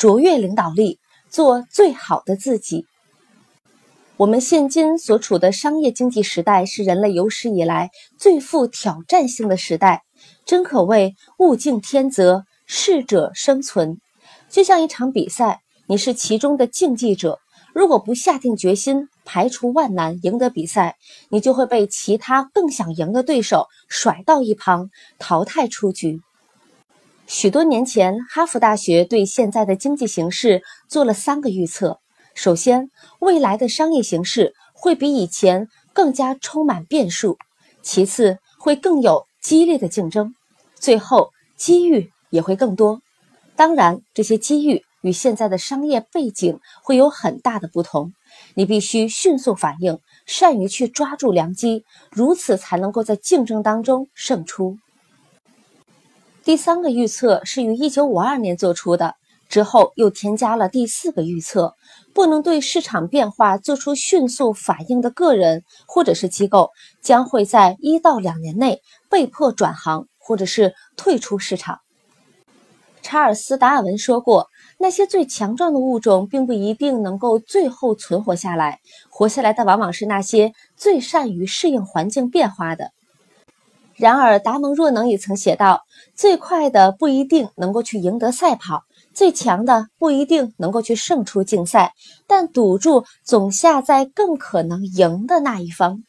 卓越领导力，做最好的自己。我们现今所处的商业经济时代是人类有史以来最富挑战性的时代，真可谓物竞天择，适者生存。就像一场比赛，你是其中的竞技者，如果不下定决心，排除万难赢得比赛，你就会被其他更想赢的对手甩到一旁，淘汰出局。许多年前，哈佛大学对现在的经济形势做了三个预测。首先，未来的商业形势会比以前更加充满变数；其次，会更有激烈的竞争；最后，机遇也会更多。当然，这些机遇与现在的商业背景会有很大的不同。你必须迅速反应，善于去抓住良机，如此才能够在竞争当中胜出。第三个预测是于一九五二年做出的，之后又添加了第四个预测：不能对市场变化做出迅速反应的个人或者是机构，将会在一到两年内被迫转行或者是退出市场。查尔斯·达尔文说过：“那些最强壮的物种并不一定能够最后存活下来，活下来的往往是那些最善于适应环境变化的。”然而，达蒙若能也曾写道：“最快的不一定能够去赢得赛跑，最强的不一定能够去胜出竞赛，但赌注总下在更可能赢的那一方。”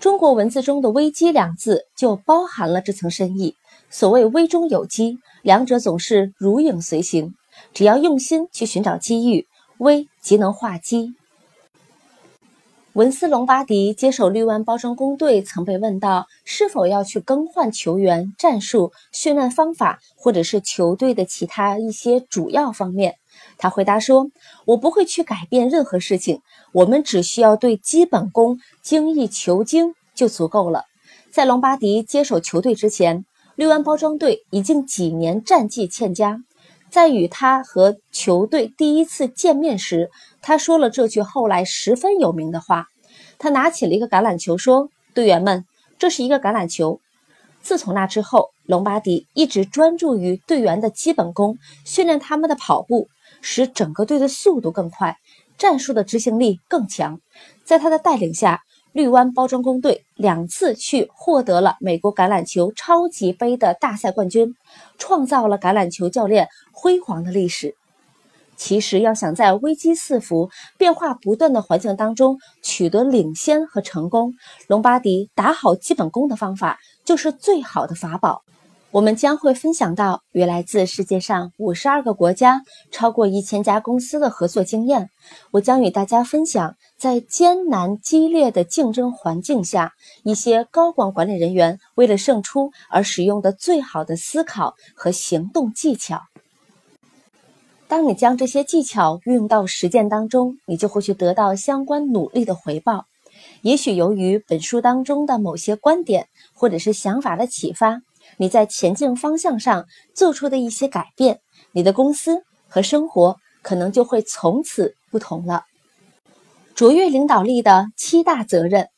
中国文字中的“危机”两字就包含了这层深意。所谓“危中有机”，两者总是如影随形。只要用心去寻找机遇，危即能化机。文斯·隆巴迪接手绿湾包装工队，曾被问到是否要去更换球员、战术、训练方法，或者是球队的其他一些主要方面。他回答说：“我不会去改变任何事情，我们只需要对基本功精益求精就足够了。”在隆巴迪接手球队之前，绿湾包装队已经几年战绩欠佳。在与他和球队第一次见面时，他说了这句后来十分有名的话。他拿起了一个橄榄球，说：“队员们，这是一个橄榄球。”自从那之后，隆巴迪一直专注于队员的基本功，训练他们的跑步，使整个队的速度更快，战术的执行力更强。在他的带领下，绿湾包装工队两次去获得了美国橄榄球超级杯的大赛冠军，创造了橄榄球教练辉煌的历史。其实，要想在危机四伏、变化不断的环境当中取得领先和成功，隆巴迪打好基本功的方法就是最好的法宝。我们将会分享到与来自世界上五十二个国家、超过一千家公司的合作经验。我将与大家分享，在艰难激烈的竞争环境下，一些高管管理人员为了胜出而使用的最好的思考和行动技巧。当你将这些技巧运用到实践当中，你就会去得到相关努力的回报。也许由于本书当中的某些观点或者是想法的启发。你在前进方向上做出的一些改变，你的公司和生活可能就会从此不同了。卓越领导力的七大责任，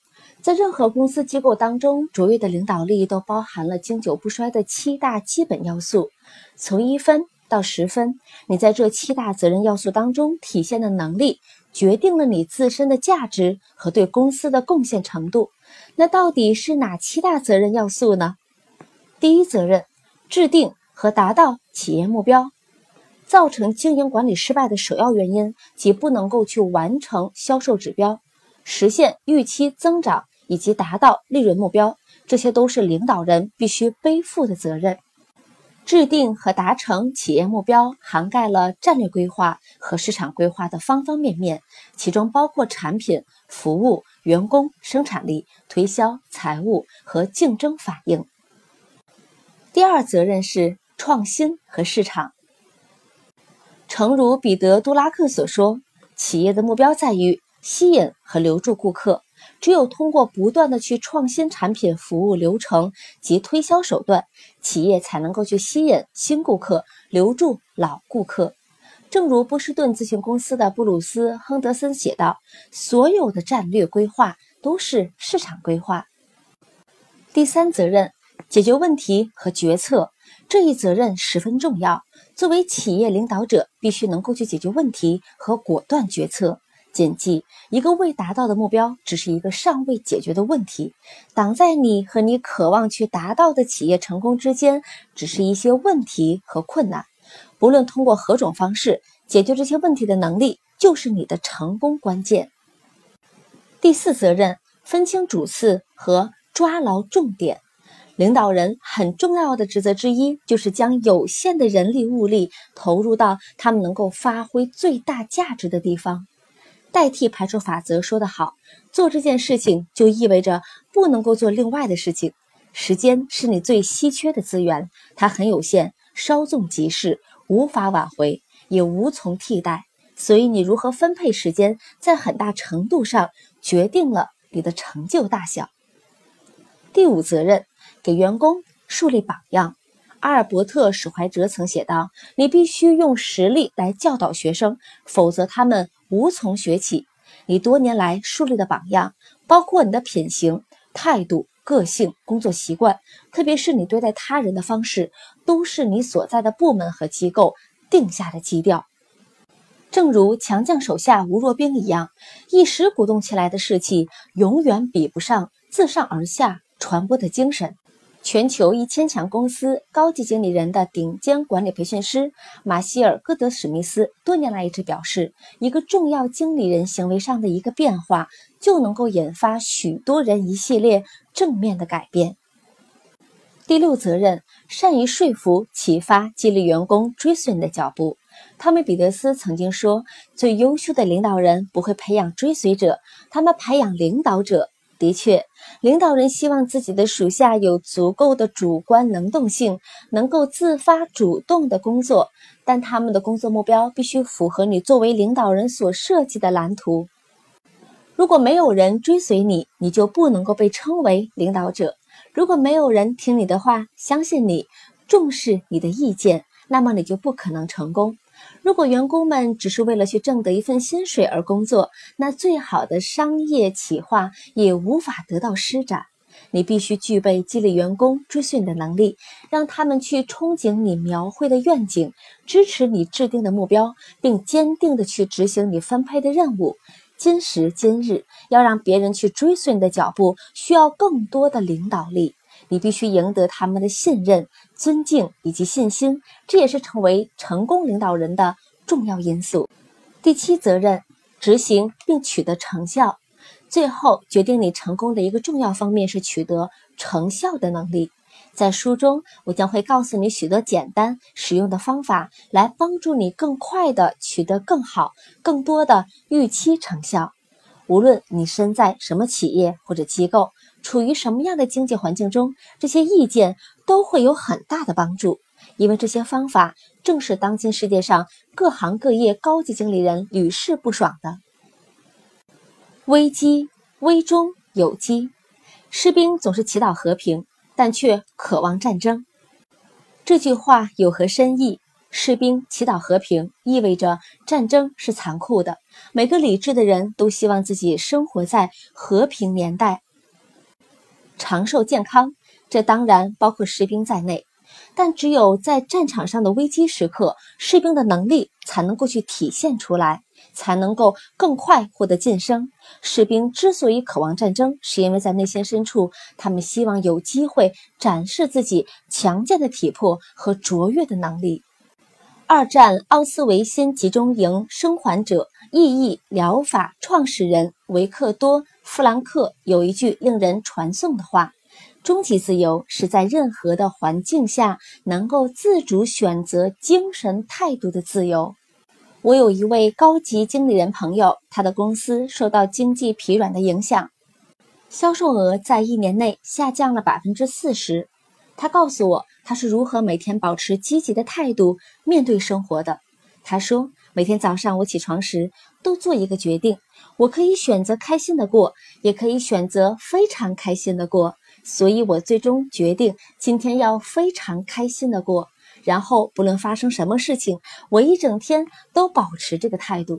在任何公司机构当中，卓越的领导力都包含了经久不衰的七大基本要素。从一分到十分，你在这七大责任要素当中体现的能力，决定了你自身的价值和对公司的贡献程度。那到底是哪七大责任要素呢？第一责任，制定和达到企业目标。造成经营管理失败的首要原因，即不能够去完成销售指标、实现预期增长以及达到利润目标，这些都是领导人必须背负的责任。制定和达成企业目标，涵盖了战略规划和市场规划的方方面面，其中包括产品、服务、员工、生产力、推销、财务和竞争反应。第二责任是创新和市场。诚如彼得·杜拉克所说，企业的目标在于吸引和留住顾客。只有通过不断的去创新产品、服务、流程及推销手段，企业才能够去吸引新顾客，留住老顾客。正如波士顿咨询公司的布鲁斯·亨德森写道：“所有的战略规划都是市场规划。”第三责任。解决问题和决策，这一责任十分重要。作为企业领导者，必须能够去解决问题和果断决策。谨记，一个未达到的目标，只是一个尚未解决的问题。挡在你和你渴望去达到的企业成功之间，只是一些问题和困难。不论通过何种方式解决这些问题的能力，就是你的成功关键。第四责任：分清主次和抓牢重点。领导人很重要的职责之一，就是将有限的人力物力投入到他们能够发挥最大价值的地方。代替排除法则说得好，做这件事情就意味着不能够做另外的事情。时间是你最稀缺的资源，它很有限，稍纵即逝，无法挽回，也无从替代。所以，你如何分配时间，在很大程度上决定了你的成就大小。第五责任。给员工树立榜样。阿尔伯特·史怀哲曾写道：“你必须用实力来教导学生，否则他们无从学起。你多年来树立的榜样，包括你的品行、态度、个性、工作习惯，特别是你对待他人的方式，都是你所在的部门和机构定下的基调。正如强将手下无弱兵一样，一时鼓动起来的士气，永远比不上自上而下传播的精神。”全球一千强公司高级经理人的顶尖管理培训师马歇尔·戈德史密斯多年来一直表示，一个重要经理人行为上的一个变化，就能够引发许多人一系列正面的改变。第六责任，善于说服、启发、激励员工追随你的脚步。汤米·彼得斯曾经说：“最优秀的领导人不会培养追随者，他们培养领导者。”的确，领导人希望自己的属下有足够的主观能动性，能够自发主动的工作，但他们的工作目标必须符合你作为领导人所设计的蓝图。如果没有人追随你，你就不能够被称为领导者；如果没有人听你的话，相信你，重视你的意见，那么你就不可能成功。如果员工们只是为了去挣得一份薪水而工作，那最好的商业企划也无法得到施展。你必须具备激励员工追随你的能力，让他们去憧憬你描绘的愿景，支持你制定的目标，并坚定地去执行你分配的任务。今时今日，要让别人去追随你的脚步，需要更多的领导力。你必须赢得他们的信任、尊敬以及信心，这也是成为成功领导人的重要因素。第七，责任执行并取得成效。最后，决定你成功的一个重要方面是取得成效的能力。在书中，我将会告诉你许多简单实用的方法，来帮助你更快地取得更好、更多的预期成效。无论你身在什么企业或者机构。处于什么样的经济环境中，这些意见都会有很大的帮助，因为这些方法正是当今世界上各行各业高级经理人屡试不爽的。危机危中有机，士兵总是祈祷和平，但却渴望战争。这句话有何深意？士兵祈祷和平，意味着战争是残酷的。每个理智的人都希望自己生活在和平年代。长寿健康，这当然包括士兵在内。但只有在战场上的危机时刻，士兵的能力才能够去体现出来，才能够更快获得晋升。士兵之所以渴望战争，是因为在内心深处，他们希望有机会展示自己强健的体魄和卓越的能力。二战奥斯维辛集中营生还者意义疗法创始人维克多·弗兰克有一句令人传颂的话：“终极自由是在任何的环境下能够自主选择精神态度的自由。”我有一位高级经理人朋友，他的公司受到经济疲软的影响，销售额在一年内下降了百分之四十。他告诉我。他是如何每天保持积极的态度面对生活的？他说：“每天早上我起床时都做一个决定，我可以选择开心的过，也可以选择非常开心的过。所以我最终决定今天要非常开心的过。然后不论发生什么事情，我一整天都保持这个态度。”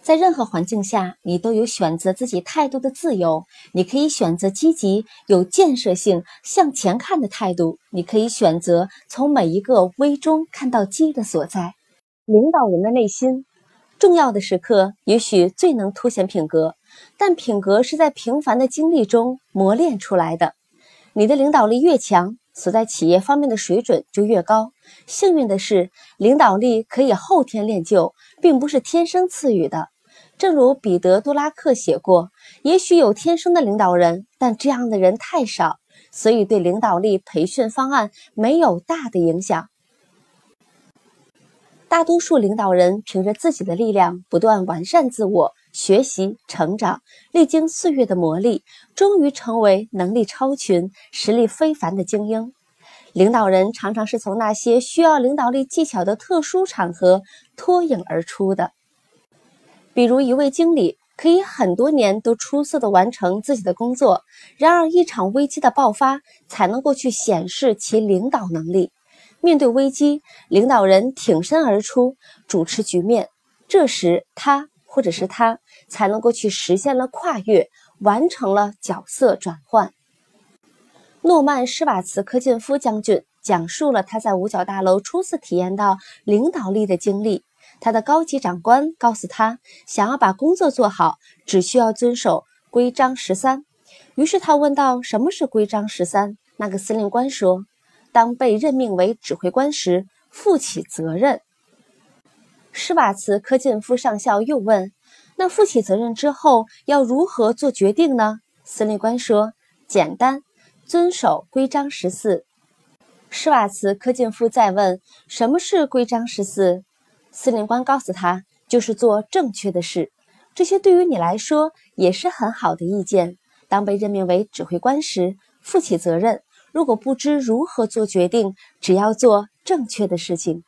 在任何环境下，你都有选择自己态度的自由。你可以选择积极、有建设性、向前看的态度；你可以选择从每一个微中看到机的所在。领导人的内心，重要的时刻也许最能凸显品格，但品格是在平凡的经历中磨练出来的。你的领导力越强，所在企业方面的水准就越高。幸运的是，领导力可以后天练就，并不是天生赐予的。正如彼得·杜拉克写过：“也许有天生的领导人，但这样的人太少，所以对领导力培训方案没有大的影响。”大多数领导人凭着自己的力量不断完善自我、学习成长，历经岁月的磨砺，终于成为能力超群、实力非凡的精英。领导人常常是从那些需要领导力技巧的特殊场合脱颖而出的。比如，一位经理可以很多年都出色的完成自己的工作，然而一场危机的爆发才能够去显示其领导能力。面对危机，领导人挺身而出，主持局面，这时他或者是他才能够去实现了跨越，完成了角色转换。诺曼·施瓦茨科金夫将军讲述了他在五角大楼初次体验到领导力的经历。他的高级长官告诉他，想要把工作做好，只需要遵守规章十三。于是他问道：“什么是规章十三？”那个司令官说：“当被任命为指挥官时，负起责任。”施瓦茨科金夫上校又问：“那负起责任之后要如何做决定呢？”司令官说：“简单，遵守规章十四。”施瓦茨科金夫再问：“什么是规章十四？”司令官告诉他：“就是做正确的事，这些对于你来说也是很好的意见。当被任命为指挥官时，负起责任。如果不知如何做决定，只要做正确的事情。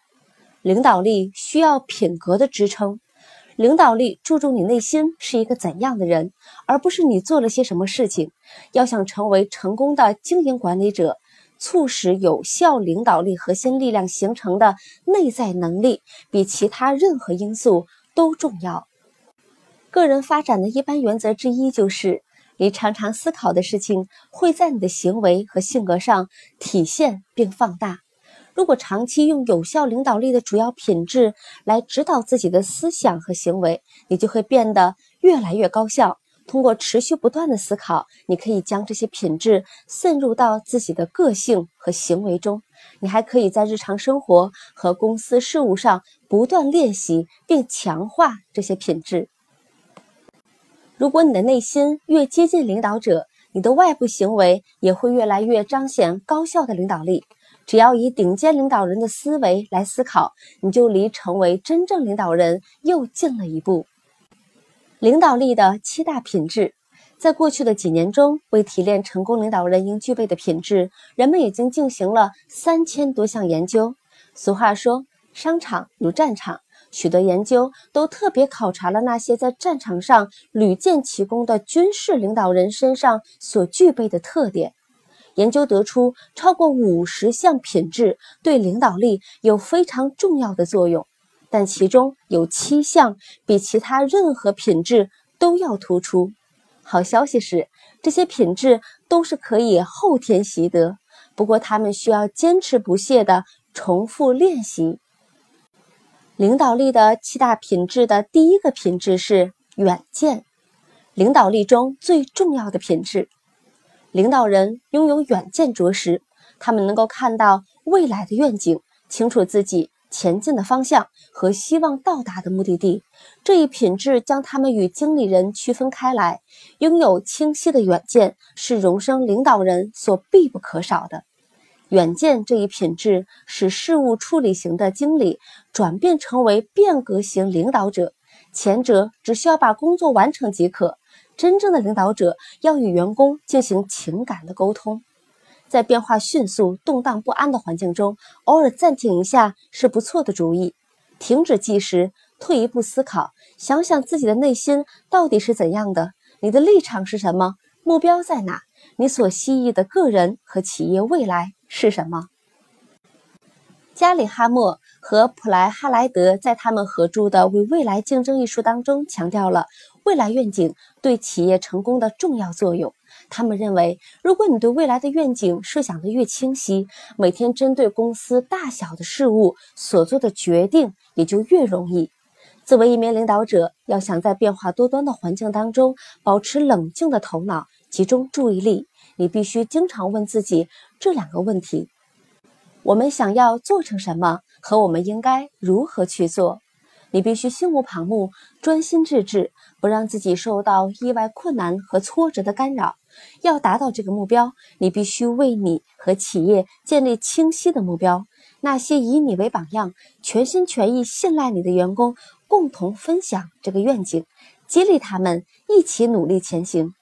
领导力需要品格的支撑，领导力注重你内心是一个怎样的人，而不是你做了些什么事情。要想成为成功的经营管理者。”促使有效领导力核心力量形成的内在能力，比其他任何因素都重要。个人发展的一般原则之一就是，你常常思考的事情会在你的行为和性格上体现并放大。如果长期用有效领导力的主要品质来指导自己的思想和行为，你就会变得越来越高效。通过持续不断的思考，你可以将这些品质渗入到自己的个性和行为中。你还可以在日常生活和公司事务上不断练习并强化这些品质。如果你的内心越接近领导者，你的外部行为也会越来越彰显高效的领导力。只要以顶尖领导人的思维来思考，你就离成为真正领导人又近了一步。领导力的七大品质，在过去的几年中，为提炼成功领导人应具备的品质，人们已经进行了三千多项研究。俗话说，商场如战场，许多研究都特别考察了那些在战场上屡建奇功的军事领导人身上所具备的特点。研究得出，超过五十项品质对领导力有非常重要的作用。但其中有七项比其他任何品质都要突出。好消息是，这些品质都是可以后天习得，不过他们需要坚持不懈地重复练习。领导力的七大品质的第一个品质是远见，领导力中最重要的品质。领导人拥有远见卓识，他们能够看到未来的愿景，清楚自己。前进的方向和希望到达的目的地，这一品质将他们与经理人区分开来。拥有清晰的远见是荣升领导人所必不可少的。远见这一品质使事务处理型的经理转变成为变革型领导者。前者只需要把工作完成即可，真正的领导者要与员工进行情感的沟通。在变化迅速、动荡不安的环境中，偶尔暂停一下是不错的主意。停止计时，退一步思考，想想自己的内心到底是怎样的，你的立场是什么，目标在哪？你所希冀的个人和企业未来是什么？加里哈默和普莱哈莱德在他们合著的《为未来竞争》一书当中强调了未来愿景对企业成功的重要作用。他们认为，如果你对未来的愿景设想的越清晰，每天针对公司大小的事物所做的决定也就越容易。作为一名领导者，要想在变化多端的环境当中保持冷静的头脑、集中注意力，你必须经常问自己这两个问题：我们想要做成什么，和我们应该如何去做。你必须心无旁骛，专心致志，不让自己受到意外困难和挫折的干扰。要达到这个目标，你必须为你和企业建立清晰的目标。那些以你为榜样、全心全意信赖你的员工，共同分享这个愿景，激励他们一起努力前行。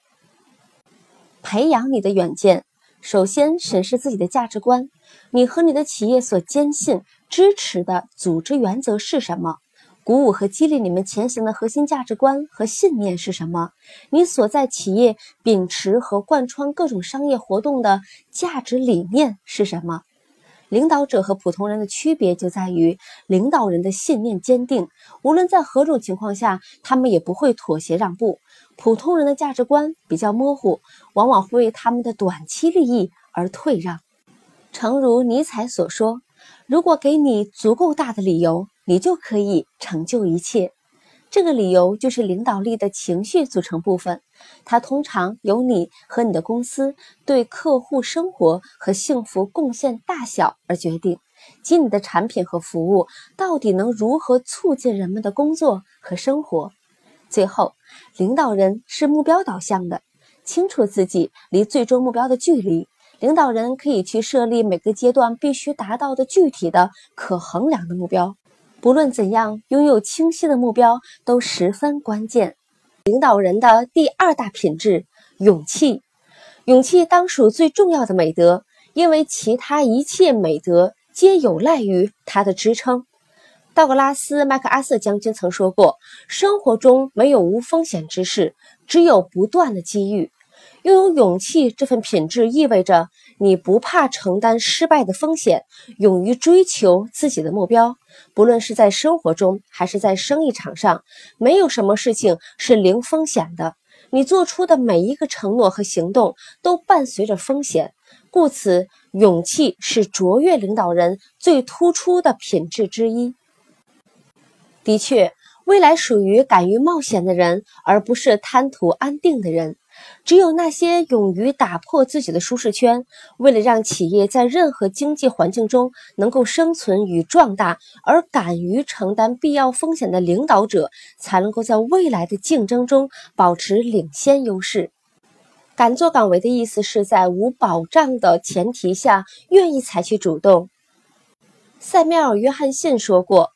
培养你的远见，首先审视自己的价值观。你和你的企业所坚信、支持的组织原则是什么？鼓舞和激励你们前行的核心价值观和信念是什么？你所在企业秉持和贯穿各种商业活动的价值理念是什么？领导者和普通人的区别就在于，领导人的信念坚定，无论在何种情况下，他们也不会妥协让步；普通人的价值观比较模糊，往往会为他们的短期利益而退让。诚如尼采所说：“如果给你足够大的理由。”你就可以成就一切。这个理由就是领导力的情绪组成部分，它通常由你和你的公司对客户生活和幸福贡献大小而决定，即你的产品和服务到底能如何促进人们的工作和生活。最后，领导人是目标导向的，清楚自己离最终目标的距离。领导人可以去设立每个阶段必须达到的具体的、可衡量的目标。不论怎样，拥有清晰的目标都十分关键。领导人的第二大品质——勇气。勇气当属最重要的美德，因为其他一切美德皆有赖于它的支撑。道格拉斯·麦克阿瑟将军曾说过：“生活中没有无风险之事，只有不断的机遇。”拥有勇气这份品质，意味着你不怕承担失败的风险，勇于追求自己的目标。不论是在生活中还是在生意场上，没有什么事情是零风险的。你做出的每一个承诺和行动都伴随着风险，故此，勇气是卓越领导人最突出的品质之一。的确，未来属于敢于冒险的人，而不是贪图安定的人。只有那些勇于打破自己的舒适圈，为了让企业在任何经济环境中能够生存与壮大，而敢于承担必要风险的领导者，才能够在未来的竞争中保持领先优势。敢作敢为的意思是在无保障的前提下，愿意采取主动。塞缪尔·约翰逊说过：“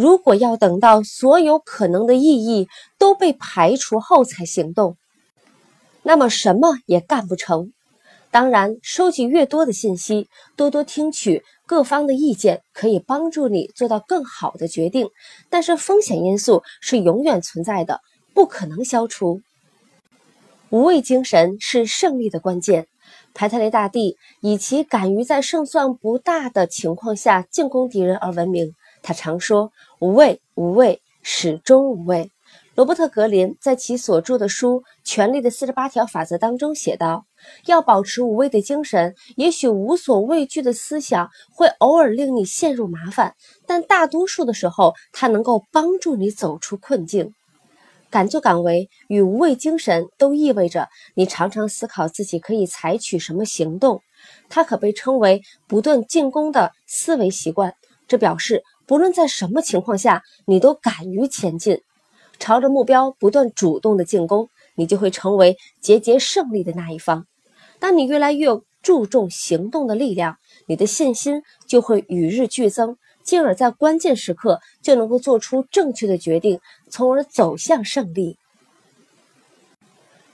如果要等到所有可能的意义都被排除后才行动。”那么什么也干不成。当然，收集越多的信息，多多听取各方的意见，可以帮助你做到更好的决定。但是风险因素是永远存在的，不可能消除。无畏精神是胜利的关键。排特雷大帝以其敢于在胜算不大的情况下进攻敌人而闻名。他常说：“无畏，无畏，始终无畏。”罗伯特·格林在其所著的书《权力的四十八条法则》当中写道：“要保持无畏的精神，也许无所畏惧的思想会偶尔令你陷入麻烦，但大多数的时候，它能够帮助你走出困境。敢作敢为与无畏精神都意味着你常常思考自己可以采取什么行动。它可被称为不断进攻的思维习惯。这表示不论在什么情况下，你都敢于前进。”朝着目标不断主动的进攻，你就会成为节节胜利的那一方。当你越来越注重行动的力量，你的信心就会与日俱增，进而，在关键时刻就能够做出正确的决定，从而走向胜利。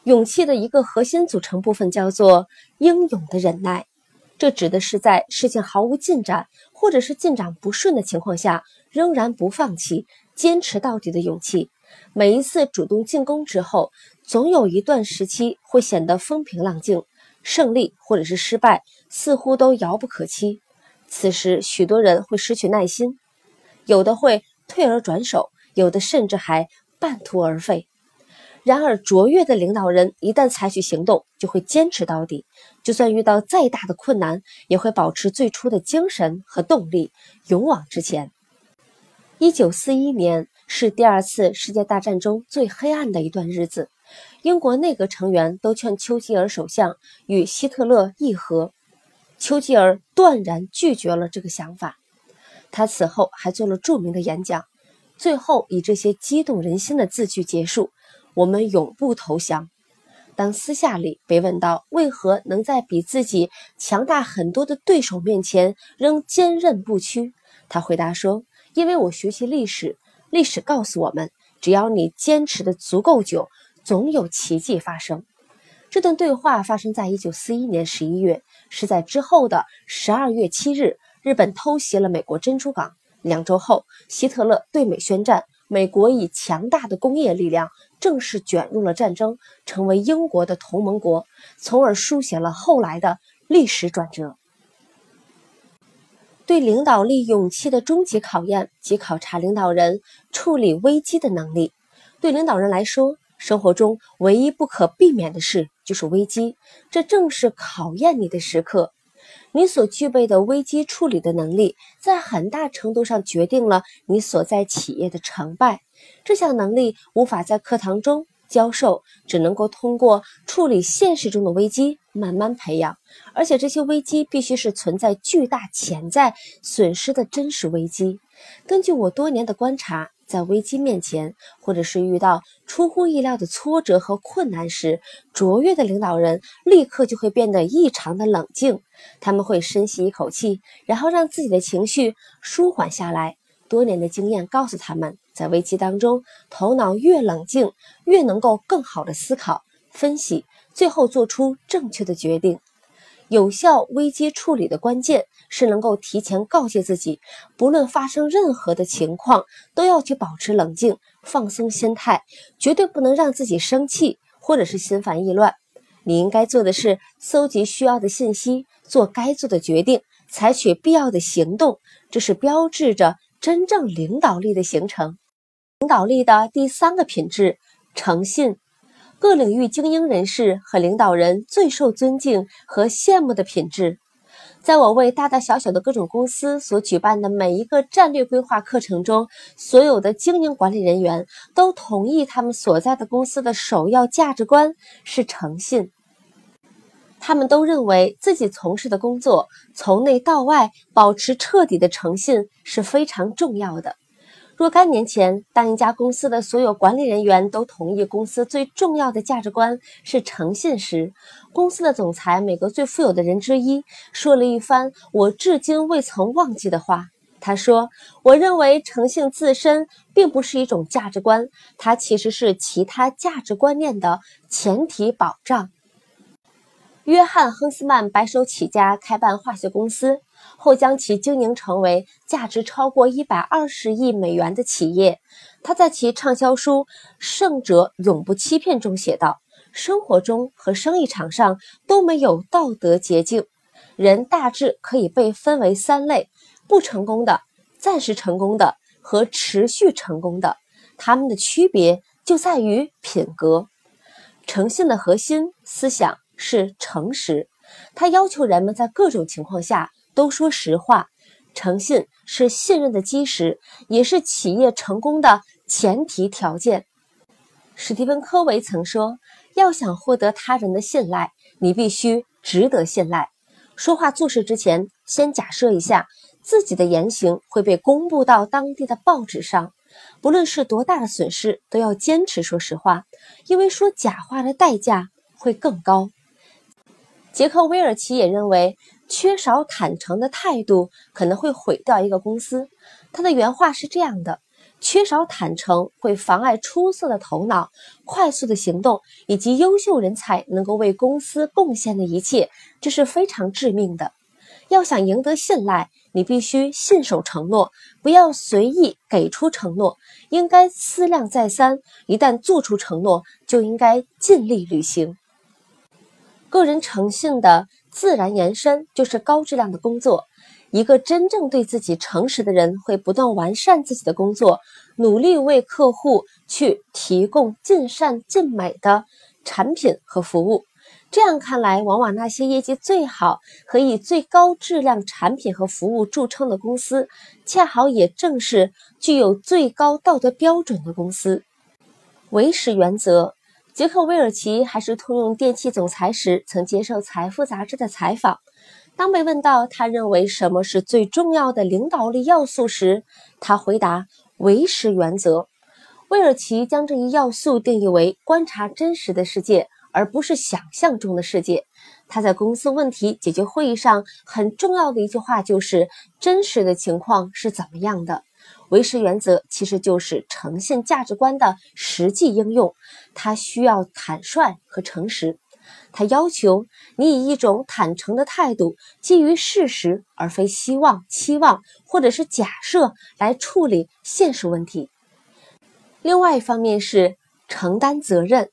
勇气的一个核心组成部分叫做英勇的忍耐，这指的是在事情毫无进展，或者是进展不顺的情况下，仍然不放弃、坚持到底的勇气。每一次主动进攻之后，总有一段时期会显得风平浪静，胜利或者是失败似乎都遥不可期。此时，许多人会失去耐心。有的会退而转手，有的甚至还半途而废。然而，卓越的领导人一旦采取行动，就会坚持到底，就算遇到再大的困难，也会保持最初的精神和动力，勇往直前。一九四一年是第二次世界大战中最黑暗的一段日子，英国内阁成员都劝丘吉尔首相与希特勒议和，丘吉尔断然拒绝了这个想法。他此后还做了著名的演讲，最后以这些激动人心的字句结束。我们永不投降。当私下里被问到为何能在比自己强大很多的对手面前仍坚韧不屈，他回答说：“因为我学习历史，历史告诉我们，只要你坚持的足够久，总有奇迹发生。”这段对话发生在一九四一年十一月，是在之后的十二月七日，日本偷袭了美国珍珠港。两周后，希特勒对美宣战。美国以强大的工业力量正式卷入了战争，成为英国的同盟国，从而书写了后来的历史转折。对领导力勇气的终极考验，即考察领导人处理危机的能力。对领导人来说，生活中唯一不可避免的事就是危机，这正是考验你的时刻。你所具备的危机处理的能力，在很大程度上决定了你所在企业的成败。这项能力无法在课堂中教授，只能够通过处理现实中的危机慢慢培养。而且这些危机必须是存在巨大潜在损失的真实危机。根据我多年的观察。在危机面前，或者是遇到出乎意料的挫折和困难时，卓越的领导人立刻就会变得异常的冷静。他们会深吸一口气，然后让自己的情绪舒缓下来。多年的经验告诉他们，在危机当中，头脑越冷静，越能够更好的思考、分析，最后做出正确的决定。有效危机处理的关键是能够提前告诫自己，不论发生任何的情况，都要去保持冷静、放松心态，绝对不能让自己生气或者是心烦意乱。你应该做的是搜集需要的信息，做该做的决定，采取必要的行动。这是标志着真正领导力的形成。领导力的第三个品质：诚信。各领域精英人士和领导人最受尊敬和羡慕的品质，在我为大大小小的各种公司所举办的每一个战略规划课程中，所有的精英管理人员都同意，他们所在的公司的首要价值观是诚信。他们都认为自己从事的工作从内到外保持彻底的诚信是非常重要的。若干年前，当一家公司的所有管理人员都同意公司最重要的价值观是诚信时，公司的总裁、美国最富有的人之一说了一番我至今未曾忘记的话。他说：“我认为诚信自身并不是一种价值观，它其实是其他价值观念的前提保障。”约翰·亨斯曼白手起家开办化学公司。后将其经营成为价值超过一百二十亿美元的企业。他在其畅销书《胜者永不欺骗》中写道：“生活中和生意场上都没有道德捷径，人大致可以被分为三类：不成功的、暂时成功的和持续成功的。他们的区别就在于品格。诚信的核心思想是诚实，他要求人们在各种情况下。”都说实话，诚信是信任的基石，也是企业成功的前提条件。史蒂芬·科维曾说：“要想获得他人的信赖，你必须值得信赖。说话做事之前，先假设一下自己的言行会被公布到当地的报纸上。不论是多大的损失，都要坚持说实话，因为说假话的代价会更高。”杰克·威尔奇也认为。缺少坦诚的态度可能会毁掉一个公司。他的原话是这样的：缺少坦诚会妨碍出色的头脑、快速的行动以及优秀人才能够为公司贡献的一切，这是非常致命的。要想赢得信赖，你必须信守承诺，不要随意给出承诺，应该思量再三。一旦做出承诺，就应该尽力履行。个人诚信的。自然延伸就是高质量的工作。一个真正对自己诚实的人，会不断完善自己的工作，努力为客户去提供尽善尽美的产品和服务。这样看来，往往那些业绩最好和以最高质量产品和服务著称的公司，恰好也正是具有最高道德标准的公司。唯识原则，杰克韦尔奇还是通用电气总裁时，曾接受《财富》杂志的采访。当被问到他认为什么是最重要的领导力要素时，他回答：“唯识原则。”威尔奇将这一要素定义为观察真实的世界，而不是想象中的世界。他在公司问题解决会议上很重要的一句话就是：“真实的情况是怎么样的？”唯识原则其实就是诚信价值观的实际应用，它需要坦率和诚实。它要求你以一种坦诚的态度，基于事实而非希望、期望或者是假设来处理现实问题。另外一方面是承担责任，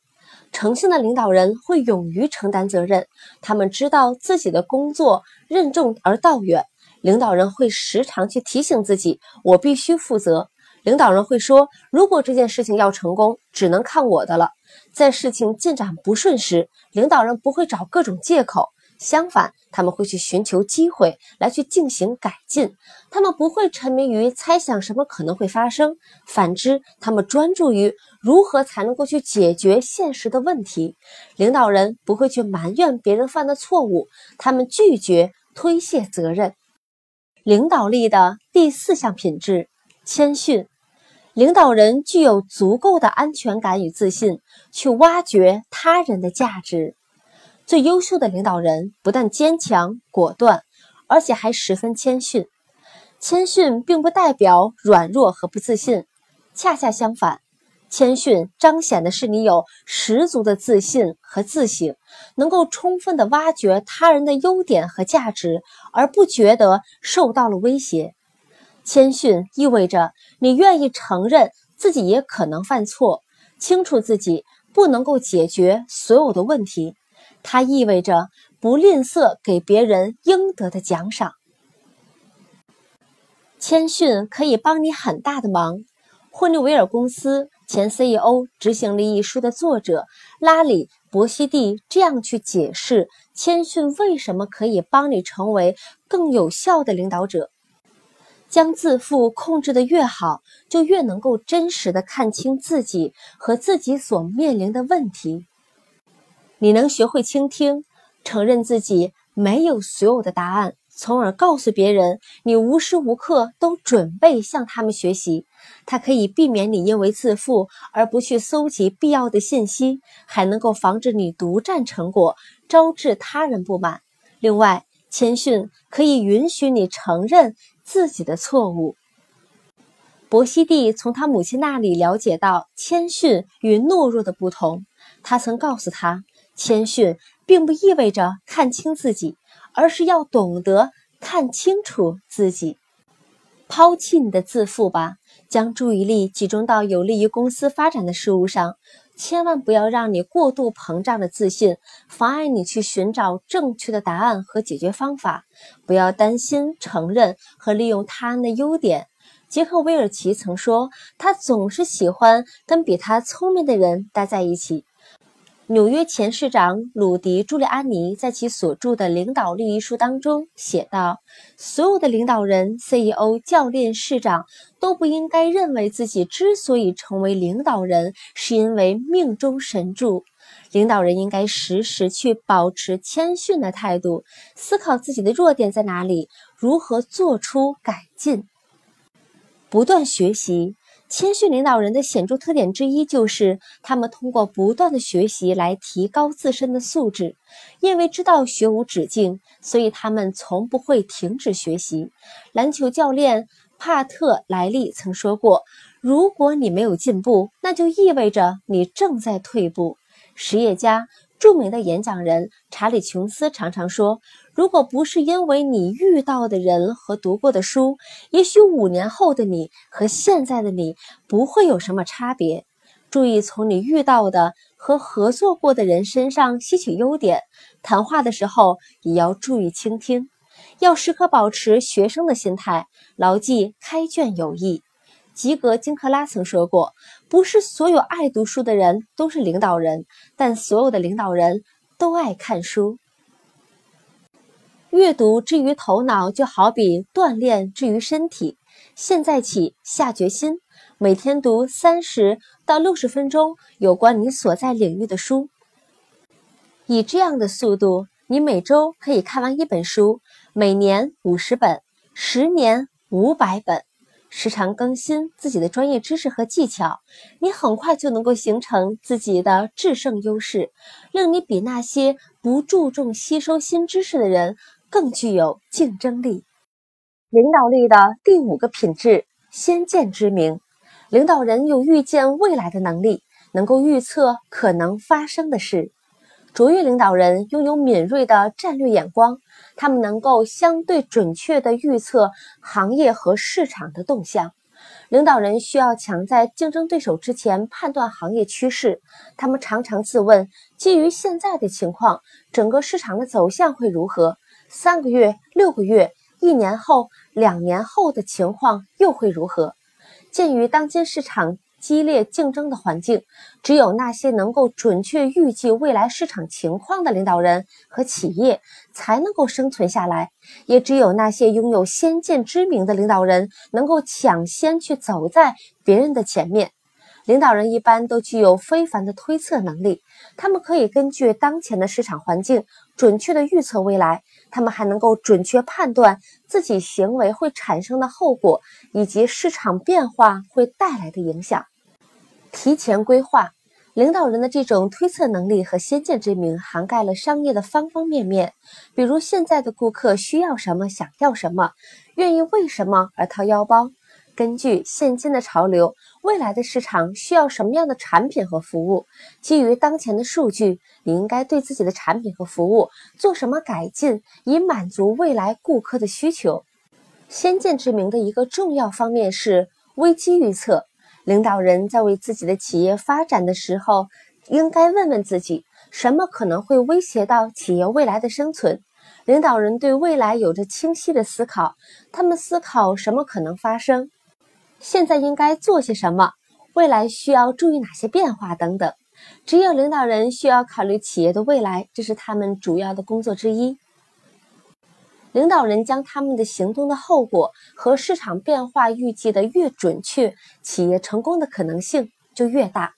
诚信的领导人会勇于承担责任，他们知道自己的工作任重而道远。领导人会时常去提醒自己：“我必须负责。”领导人会说：“如果这件事情要成功，只能看我的了。”在事情进展不顺时，领导人不会找各种借口，相反，他们会去寻求机会来去进行改进。他们不会沉迷于猜想什么可能会发生，反之，他们专注于如何才能够去解决现实的问题。领导人不会去埋怨别人犯的错误，他们拒绝推卸责任。领导力的第四项品质：谦逊。领导人具有足够的安全感与自信，去挖掘他人的价值。最优秀的领导人不但坚强果断，而且还十分谦逊。谦逊并不代表软弱和不自信，恰恰相反，谦逊彰显的是你有十足的自信和自省，能够充分的挖掘他人的优点和价值，而不觉得受到了威胁。谦逊意味着你愿意承认自己也可能犯错，清楚自己不能够解决所有的问题。它意味着不吝啬给别人应得的奖赏。谦逊可以帮你很大的忙。霍尼韦尔公司前 CEO、执行力一书的作者拉里·伯西蒂这样去解释谦逊为什么可以帮你成为更有效的领导者。将自负控制的越好，就越能够真实的看清自己和自己所面临的问题。你能学会倾听，承认自己没有所有的答案，从而告诉别人你无时无刻都准备向他们学习。它可以避免你因为自负而不去搜集必要的信息，还能够防止你独占成果，招致他人不满。另外，谦逊可以允许你承认。自己的错误。伯西蒂从他母亲那里了解到谦逊与懦弱的不同。他曾告诉他，谦逊并不意味着看清自己，而是要懂得看清楚自己。抛弃你的自负吧，将注意力集中到有利于公司发展的事物上。千万不要让你过度膨胀的自信妨碍你去寻找正确的答案和解决方法。不要担心承认和利用他人的优点。杰克韦尔奇曾说，他总是喜欢跟比他聪明的人待在一起。纽约前市长鲁迪·朱利安尼在其所著的《领导力》一书当中写道：“所有的领导人、CEO、教练、市长都不应该认为自己之所以成为领导人，是因为命中神助。领导人应该时时去保持谦逊的态度，思考自己的弱点在哪里，如何做出改进，不断学习。”谦逊领导人的显著特点之一就是，他们通过不断的学习来提高自身的素质。因为知道学无止境，所以他们从不会停止学习。篮球教练帕特莱利曾说过：“如果你没有进步，那就意味着你正在退步。”实业家。著名的演讲人查理·琼斯常常说：“如果不是因为你遇到的人和读过的书，也许五年后的你和现在的你不会有什么差别。”注意从你遇到的和合作过的人身上吸取优点，谈话的时候也要注意倾听。要时刻保持学生的心态，牢记开卷有益。吉格金克拉曾说过：“不是所有爱读书的人都是领导人，但所有的领导人都爱看书。”阅读之于头脑，就好比锻炼之于身体。现在起下决心，每天读三十到六十分钟有关你所在领域的书。以这样的速度，你每周可以看完一本书，每年五十本，十年五百本。时常更新自己的专业知识和技巧，你很快就能够形成自己的制胜优势，令你比那些不注重吸收新知识的人更具有竞争力。领导力的第五个品质：先见之明。领导人有预见未来的能力，能够预测可能发生的事。卓越领导人拥有敏锐的战略眼光，他们能够相对准确地预测行业和市场的动向。领导人需要抢在竞争对手之前判断行业趋势。他们常常自问：基于现在的情况，整个市场的走向会如何？三个月、六个月、一年后、两年后的情况又会如何？鉴于当今市场，激烈竞争的环境，只有那些能够准确预计未来市场情况的领导人和企业才能够生存下来，也只有那些拥有先见之明的领导人能够抢先去走在别人的前面。领导人一般都具有非凡的推测能力，他们可以根据当前的市场环境准确的预测未来，他们还能够准确判断自己行为会产生的后果以及市场变化会带来的影响。提前规划，领导人的这种推测能力和先见之明，涵盖了商业的方方面面。比如，现在的顾客需要什么，想要什么，愿意为什么而掏腰包。根据现今的潮流，未来的市场需要什么样的产品和服务？基于当前的数据，你应该对自己的产品和服务做什么改进，以满足未来顾客的需求？先见之明的一个重要方面是危机预测。领导人在为自己的企业发展的时候，应该问问自己：什么可能会威胁到企业未来的生存？领导人对未来有着清晰的思考，他们思考什么可能发生，现在应该做些什么，未来需要注意哪些变化等等。只有领导人需要考虑企业的未来，这是他们主要的工作之一。领导人将他们的行动的后果和市场变化预计的越准确，企业成功的可能性就越大。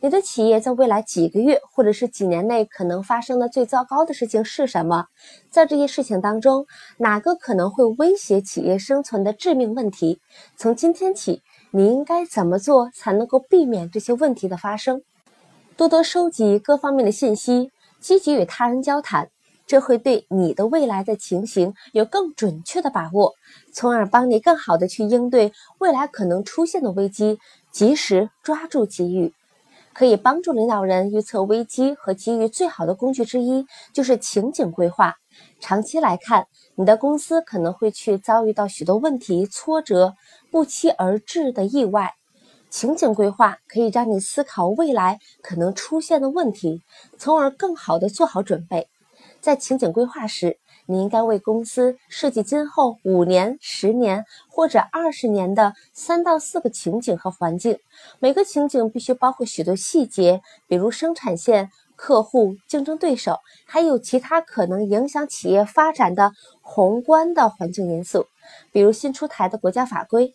你的企业在未来几个月或者是几年内可能发生的最糟糕的事情是什么？在这些事情当中，哪个可能会威胁企业生存的致命问题？从今天起，你应该怎么做才能够避免这些问题的发生？多多收集各方面的信息，积极与他人交谈。这会对你的未来的情形有更准确的把握，从而帮你更好的去应对未来可能出现的危机，及时抓住机遇。可以帮助领导人预测危机和机遇最好的工具之一就是情景规划。长期来看，你的公司可能会去遭遇到许多问题、挫折、不期而至的意外。情景规划可以让你思考未来可能出现的问题，从而更好的做好准备。在情景规划时，你应该为公司设计今后五年、十年或者二十年的三到四个情景和环境。每个情景必须包括许多细节，比如生产线、客户、竞争对手，还有其他可能影响企业发展的宏观的环境因素，比如新出台的国家法规。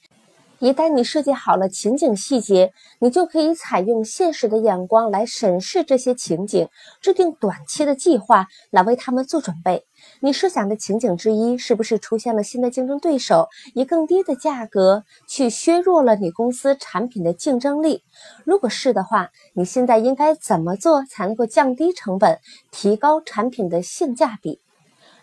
一旦你设计好了情景细节，你就可以采用现实的眼光来审视这些情景，制定短期的计划来为他们做准备。你设想的情景之一，是不是出现了新的竞争对手，以更低的价格去削弱了你公司产品的竞争力？如果是的话，你现在应该怎么做才能够降低成本，提高产品的性价比？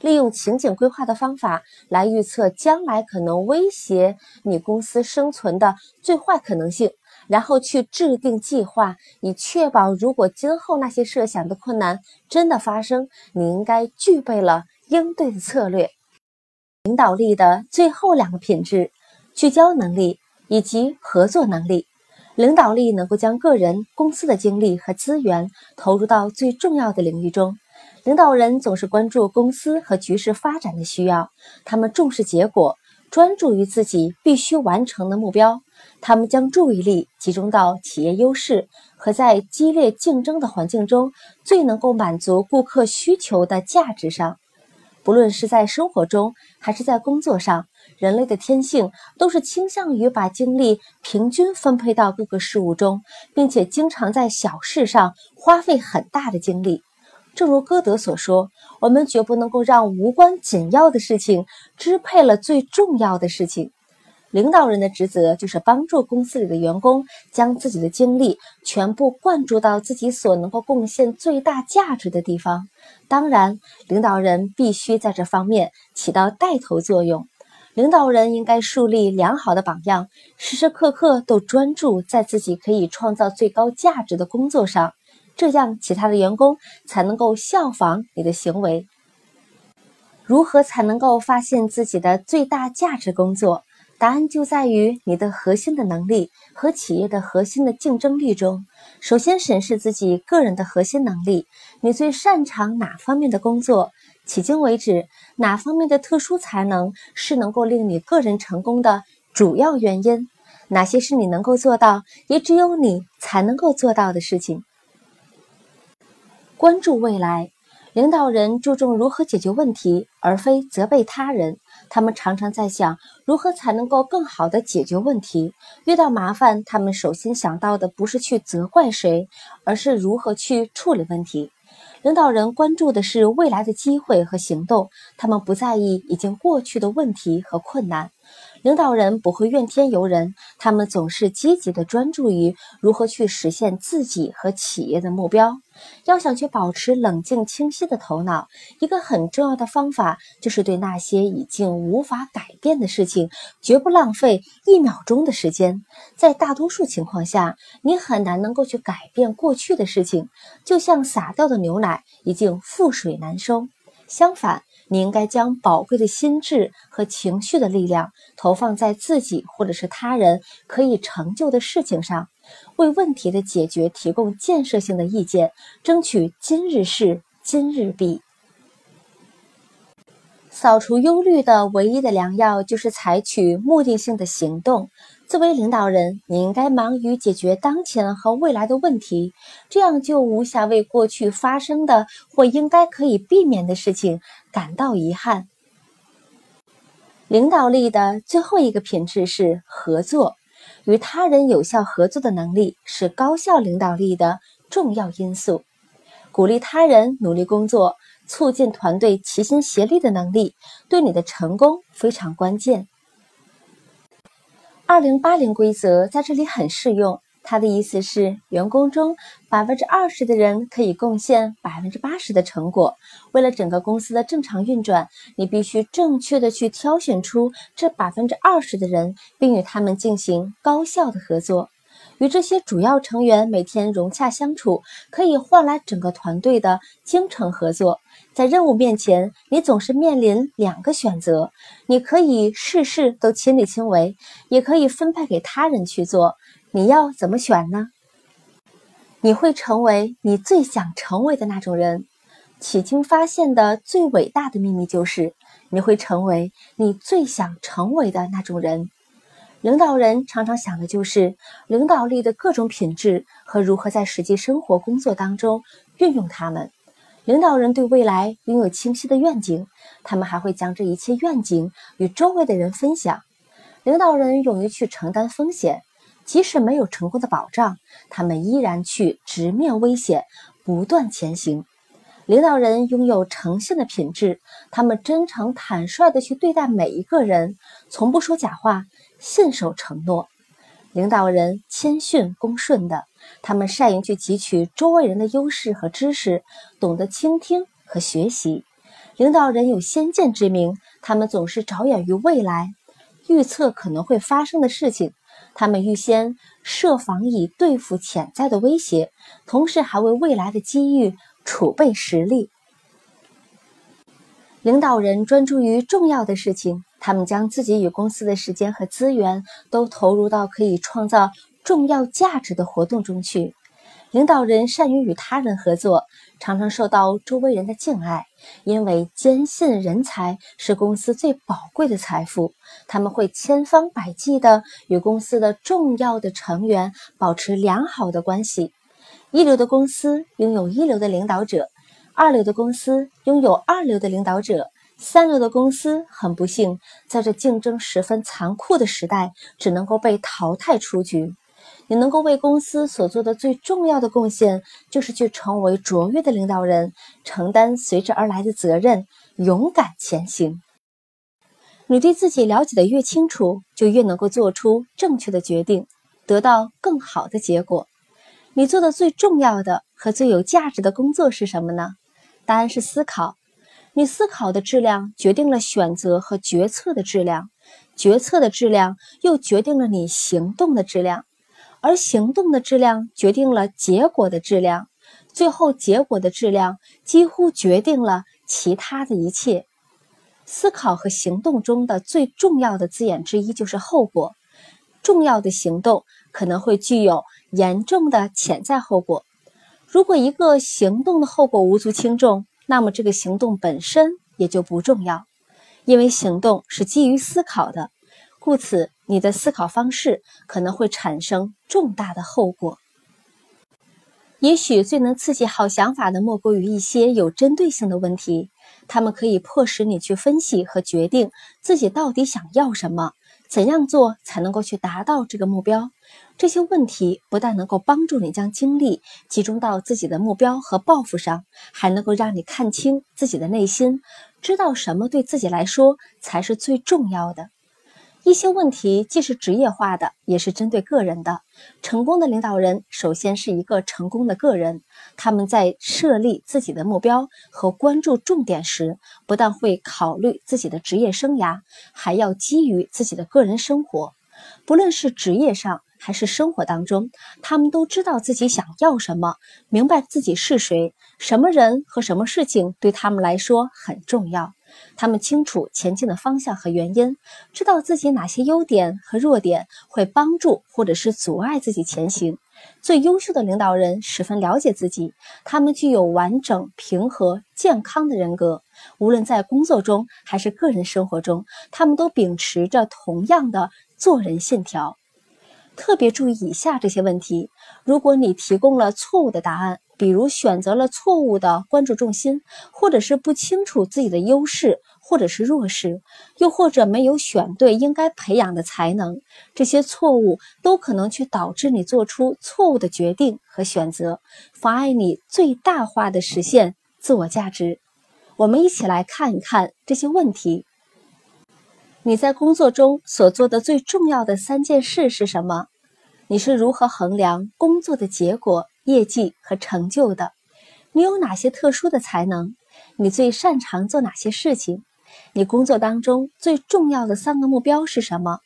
利用情景规划的方法来预测将来可能威胁你公司生存的最坏可能性，然后去制定计划，以确保如果今后那些设想的困难真的发生，你应该具备了应对的策略。领导力的最后两个品质：聚焦能力以及合作能力。领导力能够将个人、公司的精力和资源投入到最重要的领域中。领导人总是关注公司和局势发展的需要，他们重视结果，专注于自己必须完成的目标。他们将注意力集中到企业优势和在激烈竞争的环境中最能够满足顾客需求的价值上。不论是在生活中还是在工作上，人类的天性都是倾向于把精力平均分配到各个事物中，并且经常在小事上花费很大的精力。正如歌德所说：“我们绝不能够让无关紧要的事情支配了最重要的事情。”领导人的职责就是帮助公司里的员工将自己的精力全部灌注到自己所能够贡献最大价值的地方。当然，领导人必须在这方面起到带头作用。领导人应该树立良好的榜样，时时刻刻都专注在自己可以创造最高价值的工作上，这样其他的员工才能够效仿你的行为。如何才能够发现自己的最大价值工作？答案就在于你的核心的能力和企业的核心的竞争力中。首先审视自己个人的核心能力，你最擅长哪方面的工作？迄今为止，哪方面的特殊才能是能够令你个人成功的主要原因？哪些是你能够做到，也只有你才能够做到的事情？关注未来，领导人注重如何解决问题，而非责备他人。他们常常在想如何才能够更好的解决问题。遇到麻烦，他们首先想到的不是去责怪谁，而是如何去处理问题。领导人关注的是未来的机会和行动，他们不在意已经过去的问题和困难。领导人不会怨天尤人，他们总是积极的专注于如何去实现自己和企业的目标。要想去保持冷静清晰的头脑，一个很重要的方法就是对那些已经无法改变的事情，绝不浪费一秒钟的时间。在大多数情况下，你很难能够去改变过去的事情，就像洒掉的牛奶已经覆水难收。相反，你应该将宝贵的心智和情绪的力量投放在自己或者是他人可以成就的事情上，为问题的解决提供建设性的意见，争取今日事今日毕。扫除忧虑的唯一的良药就是采取目的性的行动。作为领导人，你应该忙于解决当前和未来的问题，这样就无暇为过去发生的或应该可以避免的事情感到遗憾。领导力的最后一个品质是合作，与他人有效合作的能力是高效领导力的重要因素。鼓励他人努力工作。促进团队齐心协力的能力，对你的成功非常关键。二零八零规则在这里很适用，他的意思是，员工中百分之二十的人可以贡献百分之八十的成果。为了整个公司的正常运转，你必须正确的去挑选出这百分之二十的人，并与他们进行高效的合作。与这些主要成员每天融洽相处，可以换来整个团队的精诚合作。在任务面前，你总是面临两个选择：你可以事事都亲力亲为，也可以分派给他人去做。你要怎么选呢？你会成为你最想成为的那种人。迄今发现的最伟大的秘密就是，你会成为你最想成为的那种人。领导人常常想的就是领导力的各种品质和如何在实际生活工作当中运用它们。领导人对未来拥有清晰的愿景，他们还会将这一切愿景与周围的人分享。领导人勇于去承担风险，即使没有成功的保障，他们依然去直面危险，不断前行。领导人拥有诚信的品质，他们真诚坦率地去对待每一个人，从不说假话。信守承诺，领导人谦逊恭顺的，他们善于去汲取周围人的优势和知识，懂得倾听和学习。领导人有先见之明，他们总是着眼于未来，预测可能会发生的事情。他们预先设防以对付潜在的威胁，同时还为未来的机遇储备实力。领导人专注于重要的事情。他们将自己与公司的时间和资源都投入到可以创造重要价值的活动中去。领导人善于与他人合作，常常受到周围人的敬爱，因为坚信人才是公司最宝贵的财富。他们会千方百计地与公司的重要的成员保持良好的关系。一流的公司拥有一流的领导者，二流的公司拥有二流的领导者，三流的公司很不幸，在这竞争十分残酷的时代，只能够被淘汰出局。你能够为公司所做的最重要的贡献，就是去成为卓越的领导人，承担随之而来的责任，勇敢前行。你对自己了解的越清楚，就越能够做出正确的决定，得到更好的结果。你做的最重要的和最有价值的工作是什么呢？答案是思考。你思考的质量决定了选择和决策的质量，决策的质量又决定了你行动的质量。而行动的质量决定了结果的质量，最后结果的质量几乎决定了其他的一切。思考和行动中的最重要的字眼之一就是后果。重要的行动可能会具有严重的潜在后果。如果一个行动的后果无足轻重，那么这个行动本身也就不重要，因为行动是基于思考的。故此，你的思考方式可能会产生重大的后果。也许最能刺激好想法的，莫过于一些有针对性的问题。他们可以迫使你去分析和决定自己到底想要什么，怎样做才能够去达到这个目标。这些问题不但能够帮助你将精力集中到自己的目标和抱负上，还能够让你看清自己的内心，知道什么对自己来说才是最重要的。一些问题既是职业化的，也是针对个人的。成功的领导人首先是一个成功的个人，他们在设立自己的目标和关注重点时，不但会考虑自己的职业生涯，还要基于自己的个人生活。不论是职业上还是生活当中，他们都知道自己想要什么，明白自己是谁，什么人和什么事情对他们来说很重要。他们清楚前进的方向和原因，知道自己哪些优点和弱点会帮助或者是阻碍自己前行。最优秀的领导人十分了解自己，他们具有完整、平和、健康的人格。无论在工作中还是个人生活中，他们都秉持着同样的做人信条。特别注意以下这些问题：如果你提供了错误的答案。比如选择了错误的关注重心，或者是不清楚自己的优势或者是弱势，又或者没有选对应该培养的才能，这些错误都可能去导致你做出错误的决定和选择，妨碍你最大化的实现自我价值。我们一起来看一看这些问题。你在工作中所做的最重要的三件事是什么？你是如何衡量工作的结果？业绩和成就的，你有哪些特殊的才能？你最擅长做哪些事情？你工作当中最重要的三个目标是什么？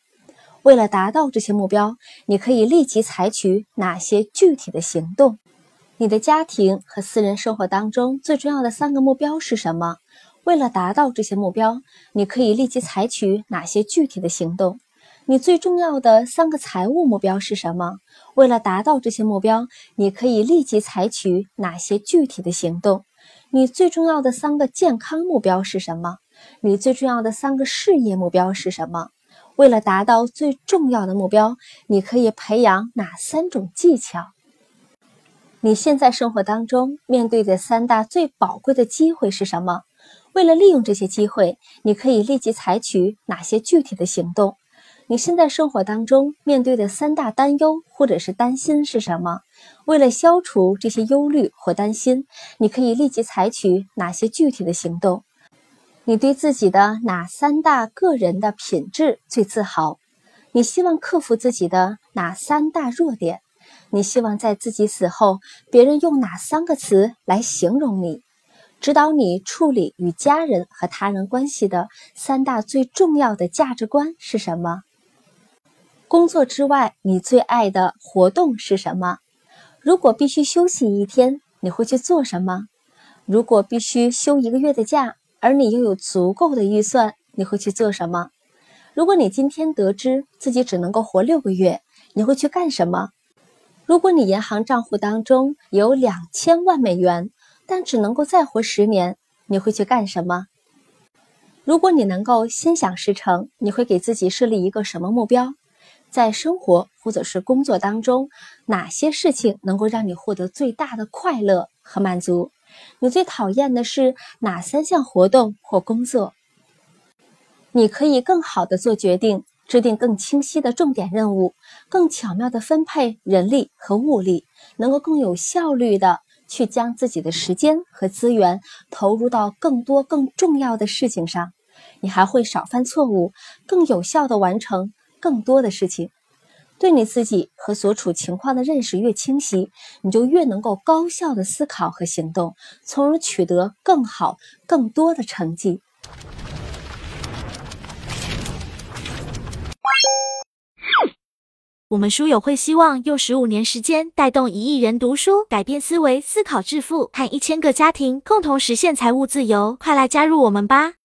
为了达到这些目标，你可以立即采取哪些具体的行动？你的家庭和私人生活当中最重要的三个目标是什么？为了达到这些目标，你可以立即采取哪些具体的行动？你最重要的三个财务目标是什么？为了达到这些目标，你可以立即采取哪些具体的行动？你最重要的三个健康目标是什么？你最重要的三个事业目标是什么？为了达到最重要的目标，你可以培养哪三种技巧？你现在生活当中面对的三大最宝贵的机会是什么？为了利用这些机会，你可以立即采取哪些具体的行动？你现在生活当中面对的三大担忧或者是担心是什么？为了消除这些忧虑或担心，你可以立即采取哪些具体的行动？你对自己的哪三大个人的品质最自豪？你希望克服自己的哪三大弱点？你希望在自己死后，别人用哪三个词来形容你？指导你处理与家人和他人关系的三大最重要的价值观是什么？工作之外，你最爱的活动是什么？如果必须休息一天，你会去做什么？如果必须休一个月的假，而你又有足够的预算，你会去做什么？如果你今天得知自己只能够活六个月，你会去干什么？如果你银行账户当中有两千万美元，但只能够再活十年，你会去干什么？如果你能够心想事成，你会给自己设立一个什么目标？在生活或者是工作当中，哪些事情能够让你获得最大的快乐和满足？你最讨厌的是哪三项活动或工作？你可以更好的做决定，制定更清晰的重点任务，更巧妙的分配人力和物力，能够更有效率的。去将自己的时间和资源投入到更多更重要的事情上，你还会少犯错误，更有效地完成更多的事情。对你自己和所处情况的认识越清晰，你就越能够高效的思考和行动，从而取得更好、更多的成绩。我们书友会希望用十五年时间带动一亿人读书，改变思维，思考致富，和一千个家庭共同实现财务自由。快来加入我们吧！